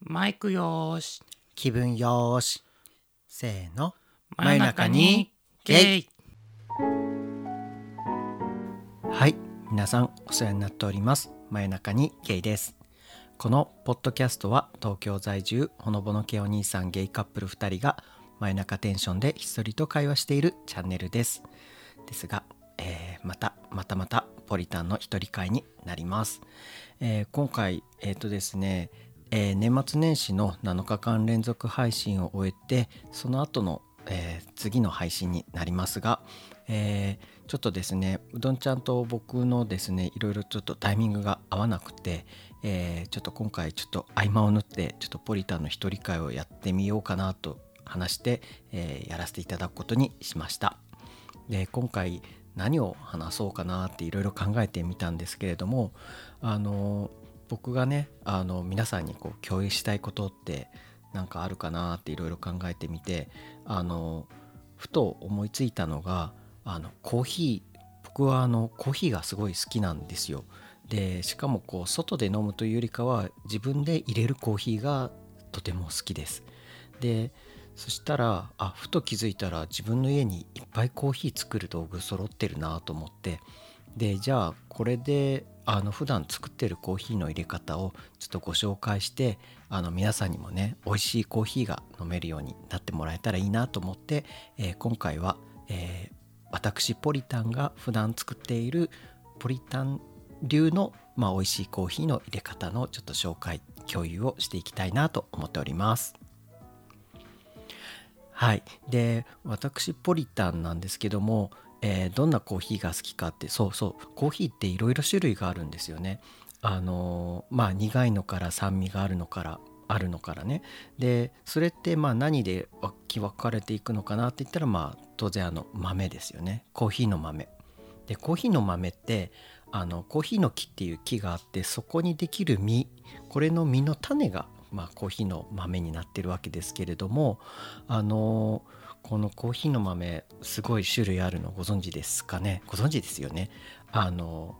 マイクよーし。気分よーし。せーの。真夜中にゲイ。はい。皆さんお世話になっております。真夜中にゲイです。このポッドキャストは東京在住ほのぼの系お兄さんゲイカップル2人が真夜中テンションでひっそりと会話しているチャンネルです。ですが、えーまたまたまたポリタンの一人会になります、えー今回えっ、とですねえー年末年始の7日間連続配信を終えてその後の、えー次の配信になりますが、えーちょっとですねうどんちゃんと僕のですねいろいろちょっとタイミングが合わなくて、えちょっと今回ちょっと合間を縫ってちょっとポリタンの一人会をやってみようかなと話して、えやらせていただくことにしました。で今回何を話そうかなっていろいろ考えてみたんですけれどもあの僕がねあの皆さんにこう共有したいことってなんかあるかなっていろいろ考えてみてあのふと思いついたのがあのコーヒー僕はあのコーヒーがすごい好きなんですよ。でしかもこう外で飲むというよりかは自分で入れるコーヒーがとても好きです。でそしたらあふと気づいたら自分の家にいっぱいコーヒー作る道具揃ってるなと思ってでじゃあこれであの普段作ってるコーヒーの入れ方をちょっとご紹介してあの皆さんにもね美味しいコーヒーが飲めるようになってもらえたらいいなと思って、えー今回は、えー私ポリタンが普段作っているポリタン流の、まあ、美味しいコーヒーの入れ方のちょっと紹介共有をしていきたいなと思っております。はい、で私ポリタンなんですけども、えーどんなコーヒーが好きかってそうそうコーヒーっていろいろ種類があるんですよね。あのーまあ苦いのから酸味があるのからあるのからねでそれってまあ何で分き分かれていくのかなって言ったらまあ当然あの豆ですよねコーヒーの豆。でコーヒーの豆ってあのコーヒーの木っていう木があってそこにできる実これの実の種が、まあ、コーヒーの豆になってるわけですけれどもあのこのコーヒーの豆すごい種類あるのご存知ですかね？ご存知ですよね？あの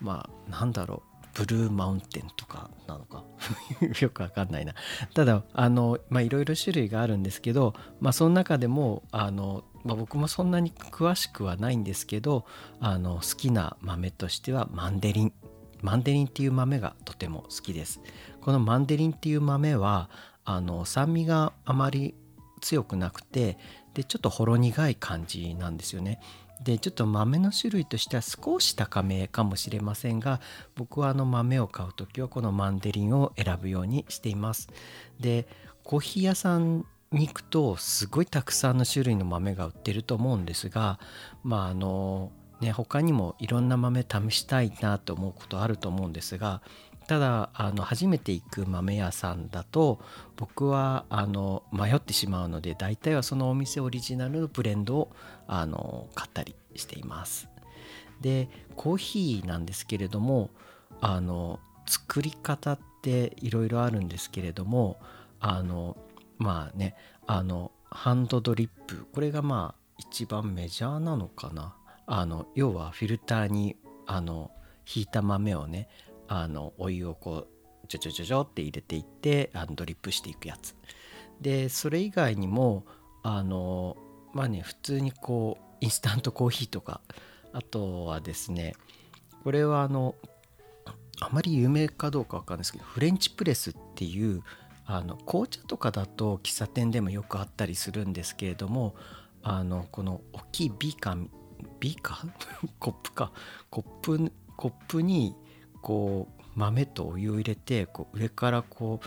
まあなんだろう？ブルーマウンテンとかなのか？よくわかんないな。ただあのまあいろいろ種類があるんですけどまあその中でもあの、まあ、僕もそんなに詳しくはないんですけどあの好きな豆としてはマンデリン。マンデリンっていう豆がとても好きです。このマンデリンっていう豆はあの酸味があまり強くなくてでちょっとほろ苦い感じなんですよね。でちょっと豆の種類としては少し高めかもしれませんが僕はあの豆を買う時はこのマンデリンを選ぶようにしています。でコーヒー屋さんに行くとすごいたくさんの種類の豆が売ってると思うんですがまああのね他にもいろんな豆試したいなと思うことあると思うんですがただあの初めて行く豆屋さんだと僕はあの迷ってしまうので大体はそのお店オリジナルのブレンドをあの買ったりしています。でコーヒーなんですけれどもあの作り方っていろいろあるんですけれどもあのまあねあのハンドドリップこれがまあ一番メジャーなのかなあの要はフィルターにあのひいた豆をねあのお湯をこうちょちょちょちょって入れていってあのドリップしていくやつ。でそれ以外にもあのまあね普通にこうインスタントコーヒーとかあとはですねこれはあのあまり有名かどうかわかんないですけどフレンチプレスっていうあの紅茶とかだと喫茶店でもよくあったりするんですけれどもあのこの大きいビーカービーカー？コップか。コップコップにこう豆とお湯を入れてこう上からこう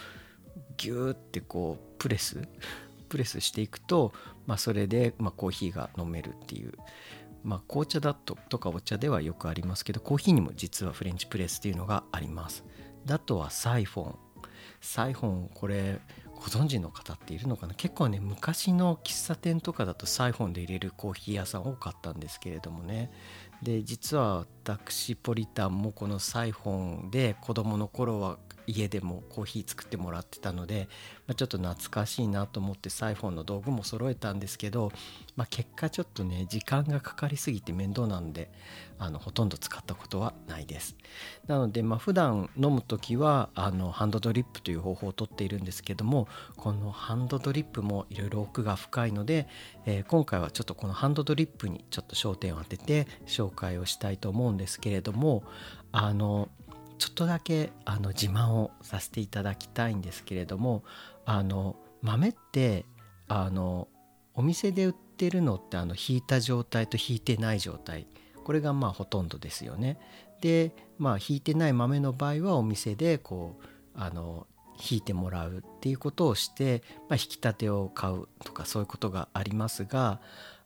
ギューってこうプレス プレスしていくと、まあ、それで、まあ、コーヒーが飲めるっていう、まあ、紅茶だととかお茶ではよくありますけどコーヒーにも実はフレンチプレスっていうのがあります。であとはサイフォン。サイフォンこれご存知の方っているのかな？結構ね昔の喫茶店とかだとサイフォンで入れるコーヒー屋さん多かったんですけれどもね。で実は私ポリタンもこのサイフォンで子供の頃は家でもコーヒー作ってもらってたので、まあ、ちょっと懐かしいなと思ってサイフォンの道具も揃えたんですけど、まあ、結果ちょっとね時間がかかりすぎて面倒なのであのほとんど使ったことはないです。なのでまあ普段飲む時はあのハンドドリップという方法をとっているんですけどもこのハンドドリップもいろいろ奥が深いので、えー、今回はちょっとこのハンドドリップにちょっと焦点を当てて紹介をしたいと思うんですけれどもあのちょっとだけあの自慢をさせていただきたいんですけれどもあの豆ってあのお店で売ってるのってあの引いた状態と引いてない状態これがまあほとんどですよね。でまあ引いてない豆の場合はお店でこうあの引いてもらうっていうことをして、まあ、引き立てを買うとかそういうことがありますが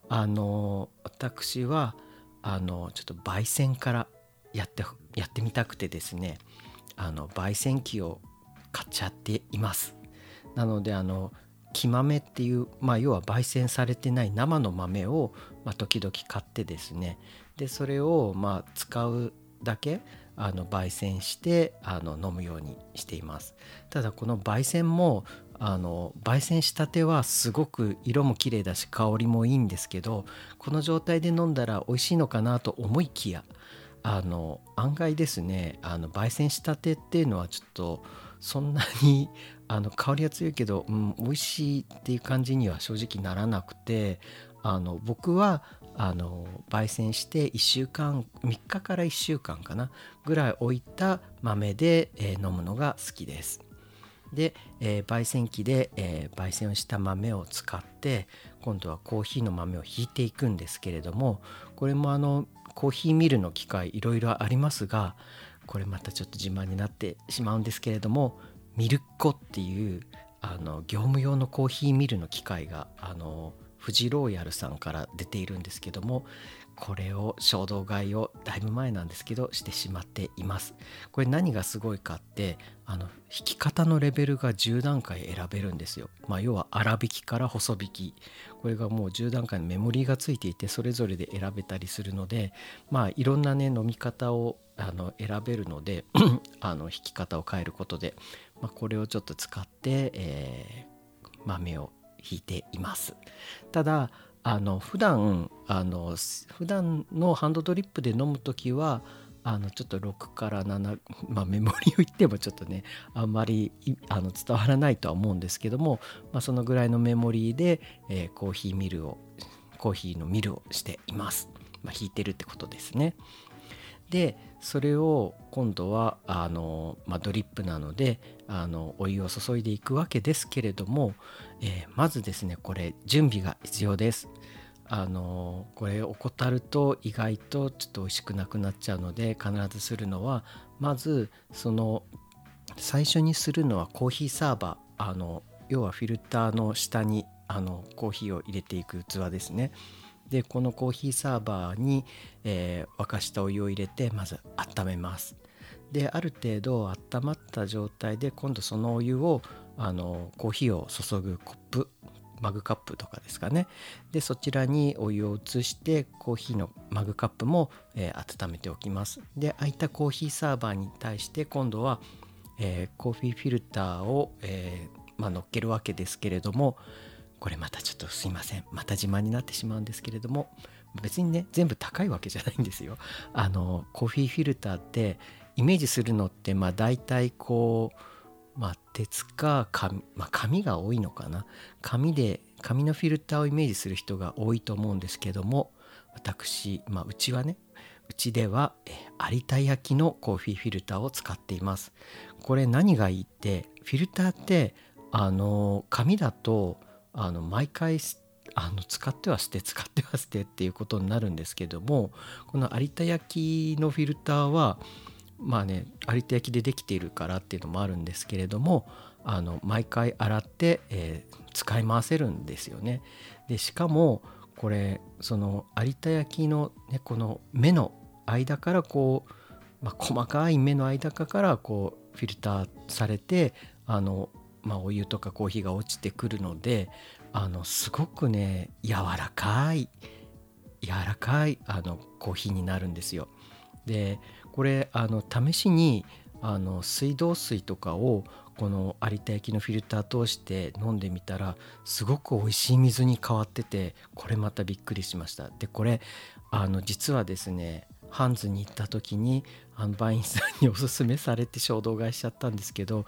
あの私はあのちょっと焙煎からやってやってみたくてですねあの焙煎機を買っちゃっています。なのであの木豆っていう、まあ、要は焙煎されてない生の豆を、まあ、時々買ってですね。でそれをまあ使うだけあの焙煎してあの飲むようにしています。ただこの焙煎もあの焙煎したてはすごく色も綺麗だし香りもいいんですけどこの状態で飲んだら美味しいのかなと思いきやあの案外ですねあの焙煎したてっていうのはちょっとそんなに あの香りは強いけど、うん、美味しいっていう感じには正直ならなくてあの僕はあの焙煎して1週間3日から1週間かなぐらい置いた豆で、えー、飲むのが好きです。で、えー、焙煎機で、えー、焙煎をした豆を使って今度はコーヒーの豆をひいていくんですけれどもこれもあのコーヒーミルの機械いろいろありますがこれまたちょっと自慢になってしまうんですけれどもミルッコっていうあの業務用のコーヒーミルの機械があのフジローヤルさんから出ているんですけどもこれを衝動買いをだいぶ前なんですけどしてしまっています。これ何がすごいかってあの引き方のレベルが10段階選べるんですよ。まあ要は粗挽きから細引き。これがもう10段階のメモリーがついていてそれぞれで選べたりするのでまあいろんなね飲み方をあの選べるので あの引き方を変えることで、まあ、これをちょっと使って、えー、豆を引いています。ただあの普段あの普段のハンドドリップで飲む時はあのちょっと6から7、まあ、メモリを言ってもちょっとねあんまりあの伝わらないとは思うんですけども、まあ、そのぐらいのメモリーで、えー、コーヒーミルをコーヒーのミルをしています、まあ、引いてるってことですね。でそれを今度はあの、まあ、ドリップなのであのお湯を注いでいくわけですけれども、えー、まずですねこれ準備が必要です。あのこれ怠ると意外とちょっと美味しくなくなっちゃうので必ずするのはまずその最初にするのはコーヒーサーバー。あの要はフィルターの下にあのコーヒーを入れていく器ですね。でこのコーヒーサーバーに、えー、沸かしたお湯を入れてまず温めます。である程度温まった状態で今度そのお湯をあのコーヒーを注ぐコップ。マグカップとかですかね。でそちらにお湯を移してコーヒーのマグカップも、えー、温めておきます。で空いたコーヒーサーバーに対して今度は、えー、コーヒーフィルターを、えー、まあ、乗っけるわけですけれどもこれまたちょっとすいません。また自慢になってしまうんですけれども別にね全部高いわけじゃないんですよ。あのコーヒーフィルターってイメージするのってまあ大体こうまあ、鉄か紙,、まあ、紙が多いのかな。紙で紙のフィルターをイメージする人が多いと思うんですけども私、まあ、うちはねうちでは有田焼のコーヒーフィルターを使っています。これ何がいいってフィルターってあの紙だとあの毎回あの使っては捨て使っては捨てっていうことになるんですけどもこの有田焼のフィルターはまあね有田焼でできているからっていうのもあるんですけれどもあの毎回洗って、えー、使い回せるんですよね。でしかもこれその有田焼の、ね、この目の間からこう、まあ、細かい目の間からこうフィルターされてあの、まあ、お湯とかコーヒーが落ちてくるのであのすごくね柔らかい柔らかいあのコーヒーになるんですよ。でこれあの試しにあの水道水とかをこの有田焼のフィルター通して飲んでみたらすごく美味しい水に変わっててこれまたびっくりしましたでこれあの実はですねハンズに行った時に販売員さんにおすすめされて衝動買いしちゃったんですけど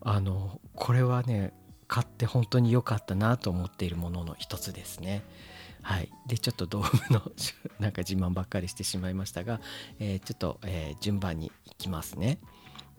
あのこれはね買って本当に良かったなと思っているものの一つですね。はい、でちょっと道具のなんか自慢ばっかりしてしまいましたが、えー、ちょっと、えー、順番にいきますね。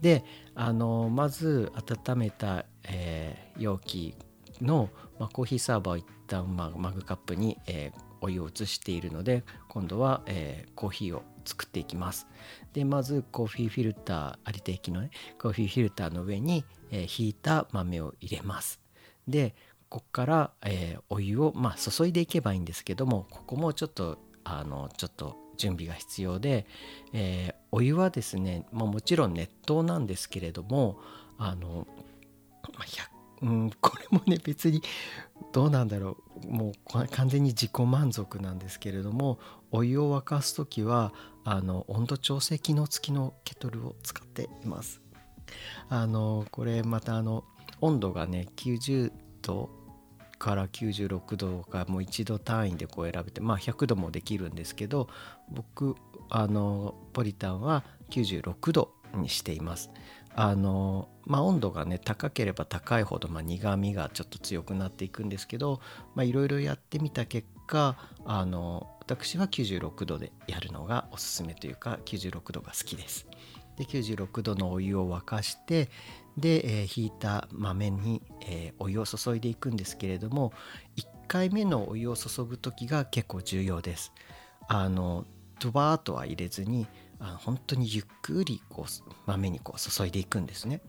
であのまず温めた、えー、容器の、まあ、コーヒーサーバーを一旦、まあ、マグカップに、えー、お湯を移しているので今度は、えー、コーヒーを作っていきます。でまずコーヒーフィルター有田液のねコーヒーフィルターの上に、えー、ひいた豆を入れます。でここから、えー、お湯を、まあ、注いでいけばいいんですけどもここもちょっとあのちょっと準備が必要で、えー、お湯はですね、まあ、もちろん熱湯なんですけれどもあの、まあ、うん、これもね別にどうなんだろうもう完全に自己満足なんですけれどもお湯を沸かす時はあの温度調整機能付きのケトルを使っています。あのこれまたあの温度がね90度から96度かもう1度単位でこう選べてまあ100度もできるんですけど僕あのポリタンは96度にしています。あのまあ、温度がね高ければ高いほど、まあ、苦みがちょっと強くなっていくんですけどいろいろやってみた結果あの私は96度でやるのがおすすめというか96度が好きです。で96度のお湯を沸かしてで、えー、引いた豆に、えー、お湯を注いでいくんですけれども1回目のお湯を注ぐ時が結構重要です。あのドバーとは入れずにあの本当にゆっくりこう豆にこう注いでいくんですね。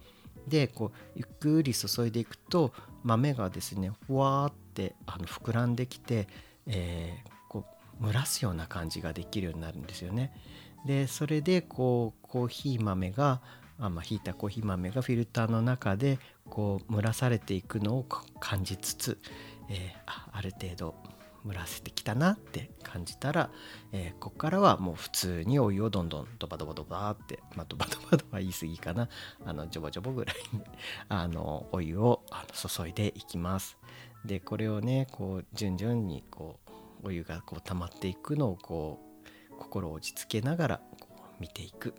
でこうゆっくり注いでいくと豆がですねふわーってあの膨らんできて、えー、こう蒸らすような感じができるようになるんですよね。でそれでこうコーヒー豆があまあ、ひいたコーヒー豆がフィルターの中でこう蒸らされていくのを感じつつ、えー、あある程度蒸らせてきたなって感じたら、えー、ここからはもう普通にお湯をどんどんドバドバドバって、まあ、ドバドバドバ言い過ぎかな。あのジョボジョボぐらいに あのお湯をあの注いでいきます。でこれをねこう順々にこうお湯がこう溜まっていくのをこう心を落ち着けながらこう見ていく。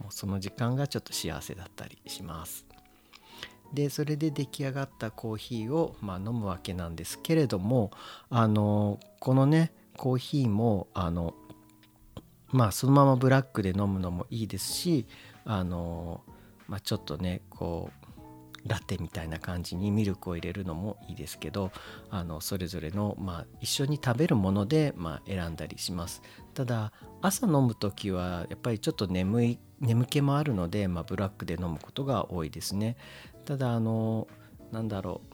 もうその時間がちょっと幸せだったりします。でそれで出来上がったコーヒーを、まあ、飲むわけなんですけれどもあのこのねコーヒーもあのまあそのままブラックで飲むのもいいですしあの、まあ、ちょっとねこうラテみたいな感じにミルクを入れるのもいいですけどあのそれぞれの、まあ、一緒に食べるもので、まあ、選んだりします。ただ朝飲む時はやっぱりちょっと眠い眠気もあるので、まあ、ブラックで飲むことが多いですね。ただあのなんだろう。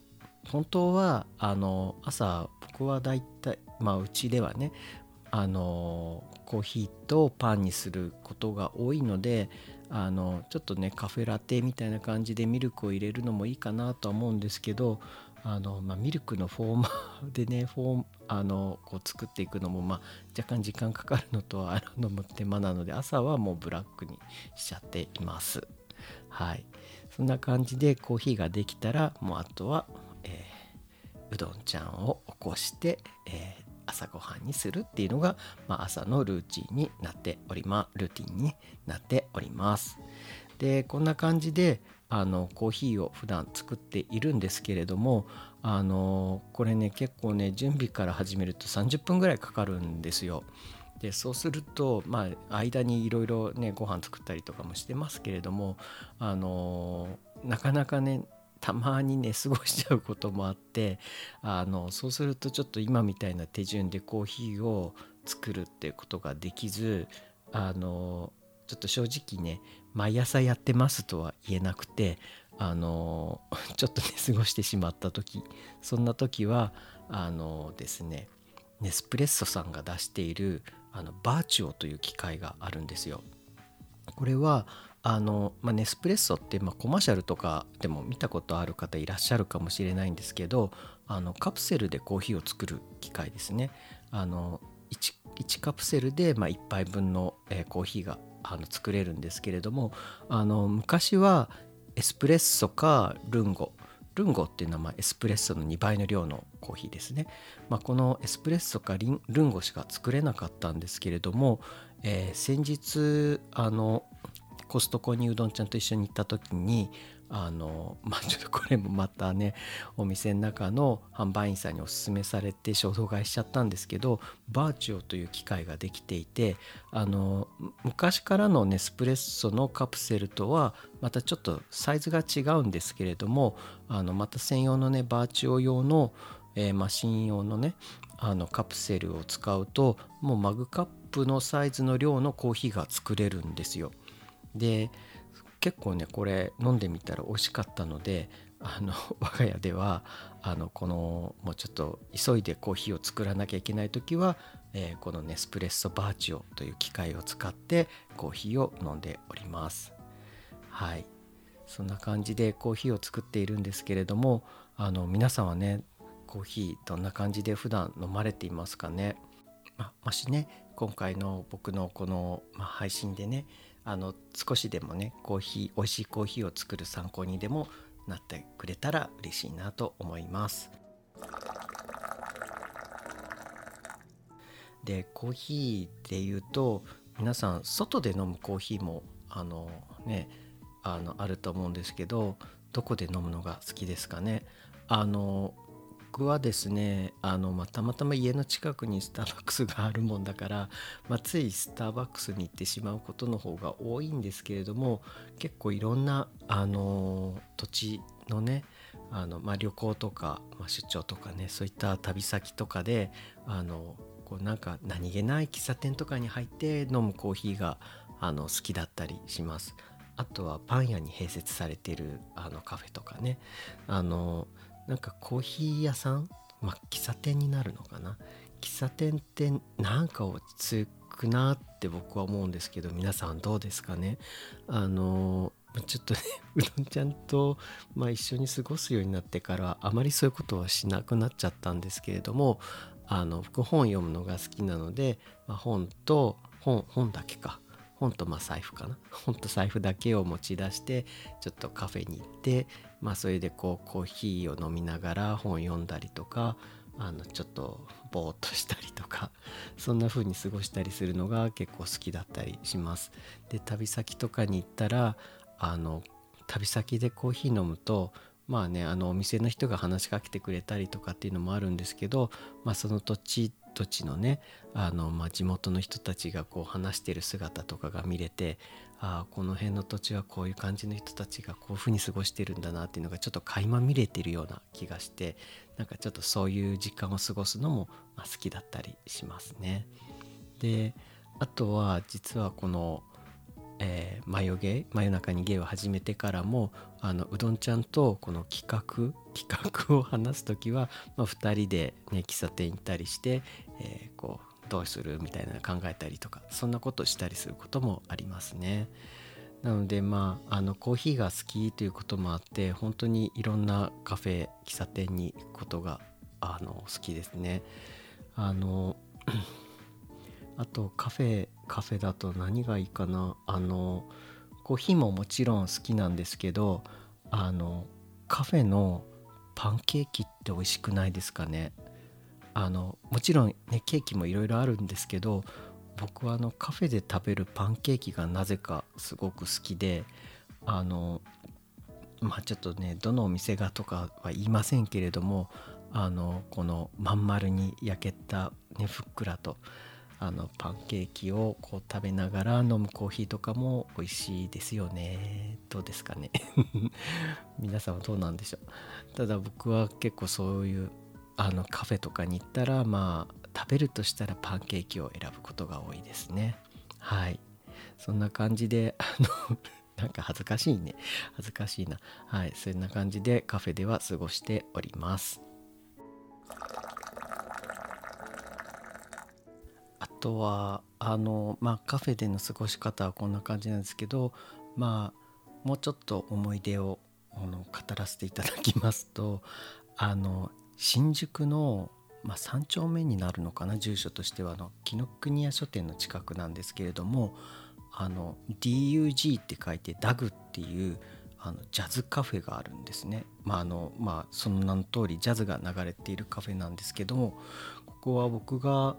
本当はあの朝僕はだいたいまあうちではねあのコーヒーとパンにすることが多いのであのちょっとねカフェラテみたいな感じでミルクを入れるのもいいかなとは思うんですけどあの、まあ、ミルクのフォーマー でねフォーあのこう作っていくのも、まあ、若干時間かかるのとあのも手間なので朝はもうブラックにしちゃっています。はいそんな感じでコーヒーができたらもうあとは、えー、うどんちゃんを起こして、えー、朝ごはんにするっていうのが、まあ、朝のルーチンになっておりますルーティンになっておりますでこんな感じであのコーヒーを普段作っているんですけれどもあのこれね結構ね準備から始めると30分ぐらいかかるんですよ。でそうするとまあ間にいろいろねご飯作ったりとかもしてますけれどもあのなかなかねたまにね過ごしちゃうこともあってあのそうするとちょっと今みたいな手順でコーヒーを作るっていうことができずあのちょっと正直ね毎朝やってますとは言えなくてあの ちょっとね過ごしてしまった時そんな時はあのですねネスプレッソさんが出しているあのバーチュオという機械があるんですよ。これはあの、まあ、ネスプレッソって、まあ、コマーシャルとかでも見たことある方いらっしゃるかもしれないんですけどあのカプセルでコーヒーを作る機械ですね。あの 1, 1カプセルで、まあ、1杯分の、えー、コーヒーがあの作れるんですけれどもあの昔はエスプレッソかルンゴ。ルンゴっていうのはまエスプレッソの2倍の量のコーヒーですね、まあ、このエスプレッソかルンゴしか作れなかったんですけれども、えー、先日あのコストコにうどんちゃんと一緒に行った時にあの まあちょっとこれもまたねお店の中の販売員さんにおすすめされて衝動買いしちゃったんですけどバーチオという機械ができていてあの昔からのネスプレッソのカプセルとはまたちょっとサイズが違うんですけれどもあのまた専用のねバーチオ用の、えー、マシン用のねあのカプセルを使うともうマグカップのサイズの量のコーヒーが作れるんですよ。で結構ねこれ飲んでみたら美味しかったのであの 我が家ではあのこのもうちょっと急いでコーヒーを作らなきゃいけない時は、えー、このネスプレッソバーチオという機械を使ってコーヒーを飲んでおります。はい。そんな感じでコーヒーを作っているんですけれどもあの皆さんはねコーヒーどんな感じで普段飲まれていますかね、まもしね今回の僕のこの、ま配信でねあの少しでもねコーヒー美味しいコーヒーを作る参考にでもなってくれたら嬉しいなと思います。でコーヒーで言うと皆さん外で飲むコーヒーもあのねあのあると思うんですけどどこで飲むのが好きですかね？あの僕はですねあの、まあ、たまたま家の近くにスターバックスがあるもんだから、まあ、ついスターバックスに行ってしまうことの方が多いんですけれども結構いろんなあの土地のねあの、まあ、旅行とか、まあ、出張とかねそういった旅先とかであのこうなんか何気ない喫茶店とかに入って飲むコーヒーがあの好きだったりします。あとはパン屋に併設されているあのカフェとかねあのなんかコーヒー屋さん？まあ喫茶店になるのかな？喫茶店ってなんか落ち着くなって僕は思うんですけど皆さんどうですかね？あのちょっとね うどんちゃんと、まあ、一緒に過ごすようになってからあまりそういうことはしなくなっちゃったんですけれどもあの僕本読むのが好きなので、まあ、本と本本だけか。本とまあ財布かな 本と財布だけを持ち出してちょっとカフェに行ってまあそれでこうコーヒーを飲みながら本読んだりとかあのちょっとぼーっとしたりとか そんな風に過ごしたりするのが結構好きだったりします。で旅先とかに行ったらあの旅先でコーヒー飲むとまあねあのお店の人が話しかけてくれたりとかっていうのもあるんですけど、まあ、その土地土地のねあの、まあ、地元の人たちがこう話してる姿とかが見れてあこの辺の土地はこういう感じの人たちがこういうふうに過ごしてるんだなっていうのがちょっと垣間見れてるような気がしてなんかちょっとそういう時間を過ごすのも、ま好きだったりしますね。であとは実はこの真夜中に芸を始めてからもあのうどんちゃんとこの企画企画を話す時は、まあ、2人で、ね、喫茶店行ったりして、えー、こうどうするみたいな考えたりとかそんなことしたりすることもありますね。なのでまああのコーヒーが好きということもあって本当にいろんなカフェ喫茶店に行くことがあの好きですね。あのあとカフェカフェだと何がいいかな。あのコーヒーももちろん好きなんですけどあのカフェのパンケーキって美味しくないですかね。あのもちろんねケーキもいろいろあるんですけど僕はあのカフェで食べるパンケーキがなぜかすごく好きであのまあちょっとねどのお店がとかは言いませんけれどもあのこのまん丸に焼けたねふっくらとあのパンケーキをこう食べながら飲むコーヒーとかも美味しいですよね。どうですかね。皆さんはどうなんでしょう。ただ僕は結構そういうあのカフェとかに行ったらまあ食べるとしたらパンケーキを選ぶことが多いですね。はい。そんな感じで あのなんか恥ずかしいね。恥ずかしいな。はい。そんな感じでカフェでは過ごしております。とはあのまあカフェでの過ごし方はこんな感じなんですけどまあもうちょっと思い出をあの語らせていただきますとあの新宿の、まあ、3丁目になるのかな住所としてはあの紀ノ国屋書店の近くなんですけれどもあの DUG って書いてダグっていうあのジャズカフェがあるんですね。まああのまあ、その名の通りジャズが流れているカフェなんですけどもここは僕が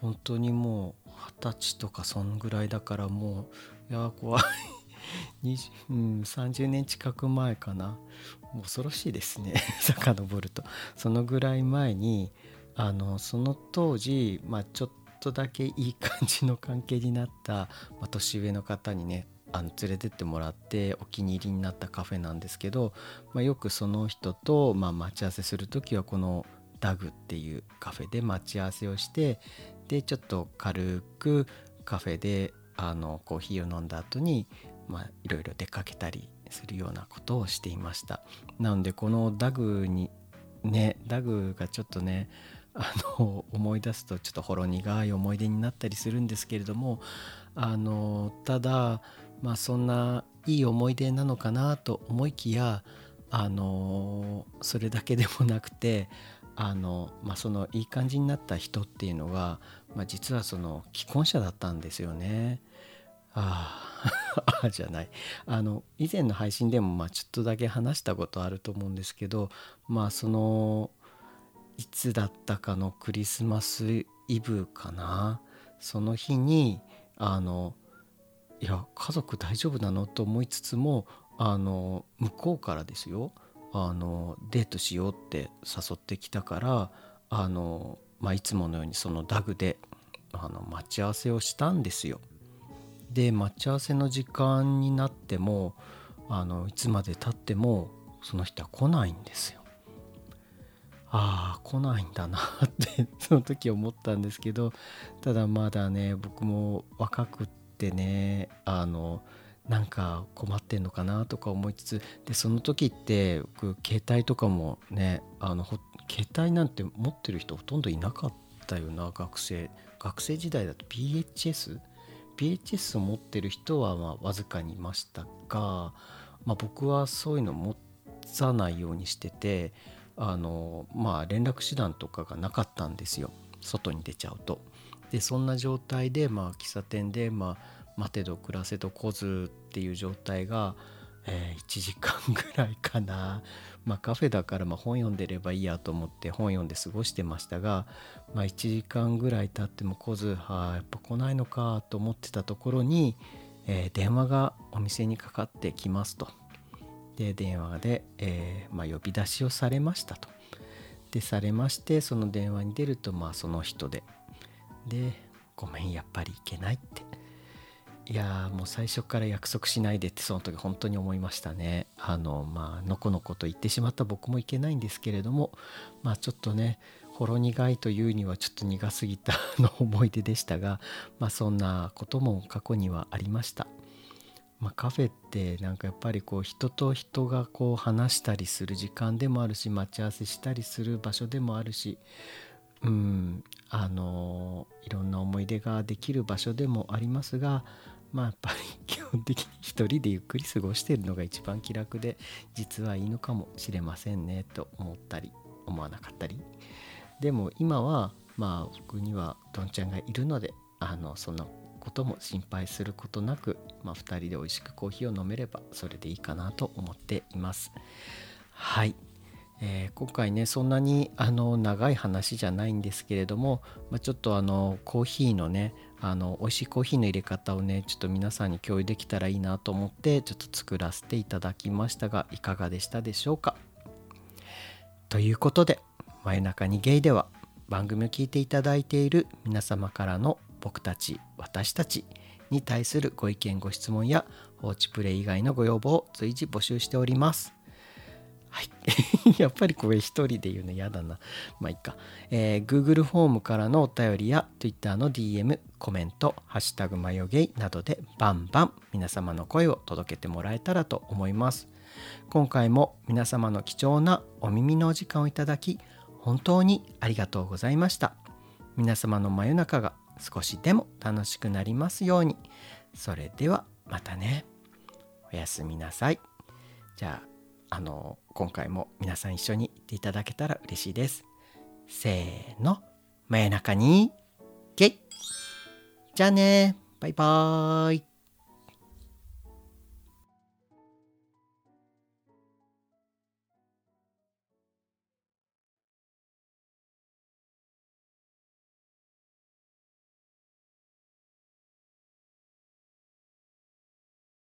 本当にもう二十歳とかそんぐらいだからもういや怖い。うん、30年近く前かな。恐ろしいですね。遡ると。そのぐらい前にあのその当時、まあ、ちょっとだけいい感じの関係になった、まあ、年上の方にねあの連れてってもらってお気に入りになったカフェなんですけど、まあ、よくその人と、ま、待ち合わせする時はこのダグっていうカフェで待ち合わせをしてでちょっと軽くカフェであのコーヒーを飲んだ後にまあいろいろ出かけたりするようなことをしていました。なのでこのダグにねダグがちょっとねあの思い出すとちょっとほろ苦い思い出になったりするんですけれどもあのただまあそんないい思い出なのかなと思いきやあのそれだけでもなくてあの、まあ、そのいい感じになった人っていうのが、まあ、実はその既婚者だったんですよね。あ あじゃない。あの以前の配信でもまあちょっとだけ話したことあると思うんですけどまあそのいつだったかのクリスマスイブかな。その日にあのいや家族大丈夫なのと思いつつもあの向こうからですよ。あのデートしようって誘ってきたからあの、まあ、いつものようにそのダグであの待ち合わせをしたんですよ。で待ち合わせの時間になってもあのいつまでたってもその人は来ないんですよ。ああ来ないんだなって その時思ったんですけどただまだね僕も若くってねあのなんか困ってんのかなとか思いつつでその時って僕携帯とかもねあの携帯なんて持ってる人ほとんどいなかったよな学生学生時代だと PHS PHS を持ってる人はまあわずかにいましたが、まあ、僕はそういうの持たないようにしててあのまあ連絡手段とかがなかったんですよ外に出ちゃうと。でそんな状態でまあ喫茶店でまあ待てど暮らせど来ずっていう状態が、えー、1時間ぐらいかな。まあ、カフェだからま本読んでればいいやと思って本読んで過ごしてましたが、まあ、1時間ぐらい経っても来ずはあやっぱ来ないのかと思ってたところに、えー、電話がお店にかかってきますと。で電話で、えー、まあ、呼び出しをされましたと。でされましてその電話に出るとまあその人でで「ごめんやっぱり行けない」っていやもう最初から約束しないでってその時本当に思いましたね。あのまあのこのこと言ってしまった僕もいけないんですけれどもまあちょっとねほろ苦いというにはちょっと苦すぎたの思い出でしたがまあそんなことも過去にはありました。まあ、カフェってなんかやっぱりこう人と人がこう話したりする時間でもあるし待ち合わせしたりする場所でもあるしうんあのいろんな思い出ができる場所でもありますがまあやっぱり基本的に一人でゆっくり過ごしているのが一番気楽で実はいいのかもしれませんねと思ったり思わなかったり。でも今はまあ僕にはどんちゃんがいるのであのそのことも心配することなく、まあ、2人で美味しくコーヒーを飲めればそれでいいかなと思っています。はい、えー、今回ねそんなにあの長い話じゃないんですけれども、まあ、ちょっとあのコーヒーのねあの美味しいコーヒーの入れ方をねちょっと皆さんに共有できたらいいなと思ってちょっと作らせていただきましたがいかがでしたでしょうか？ということで「真夜中にゲイ」では番組を聞いていただいている皆様からの僕たち私たちに対するご意見ご質問や放置プレイ以外のご要望を随時募集しております。はい。やっぱりこれ一人で言うの嫌だな。まあいいか。えー、Google フォームからのお便りや Twitter の DM、コメント、ハッシュタグマヨゲイなどでバンバン皆様の声を届けてもらえたらと思います。今回も皆様の貴重なお耳のお時間をいただき、本当にありがとうございました。皆様の真夜中が少しでも楽しくなりますように。それではまたね。おやすみなさい。じゃああの今回も皆さん一緒に行っていただけたら嬉しいです。せーの、真夜中に、ゲイじゃあねバイバーイ。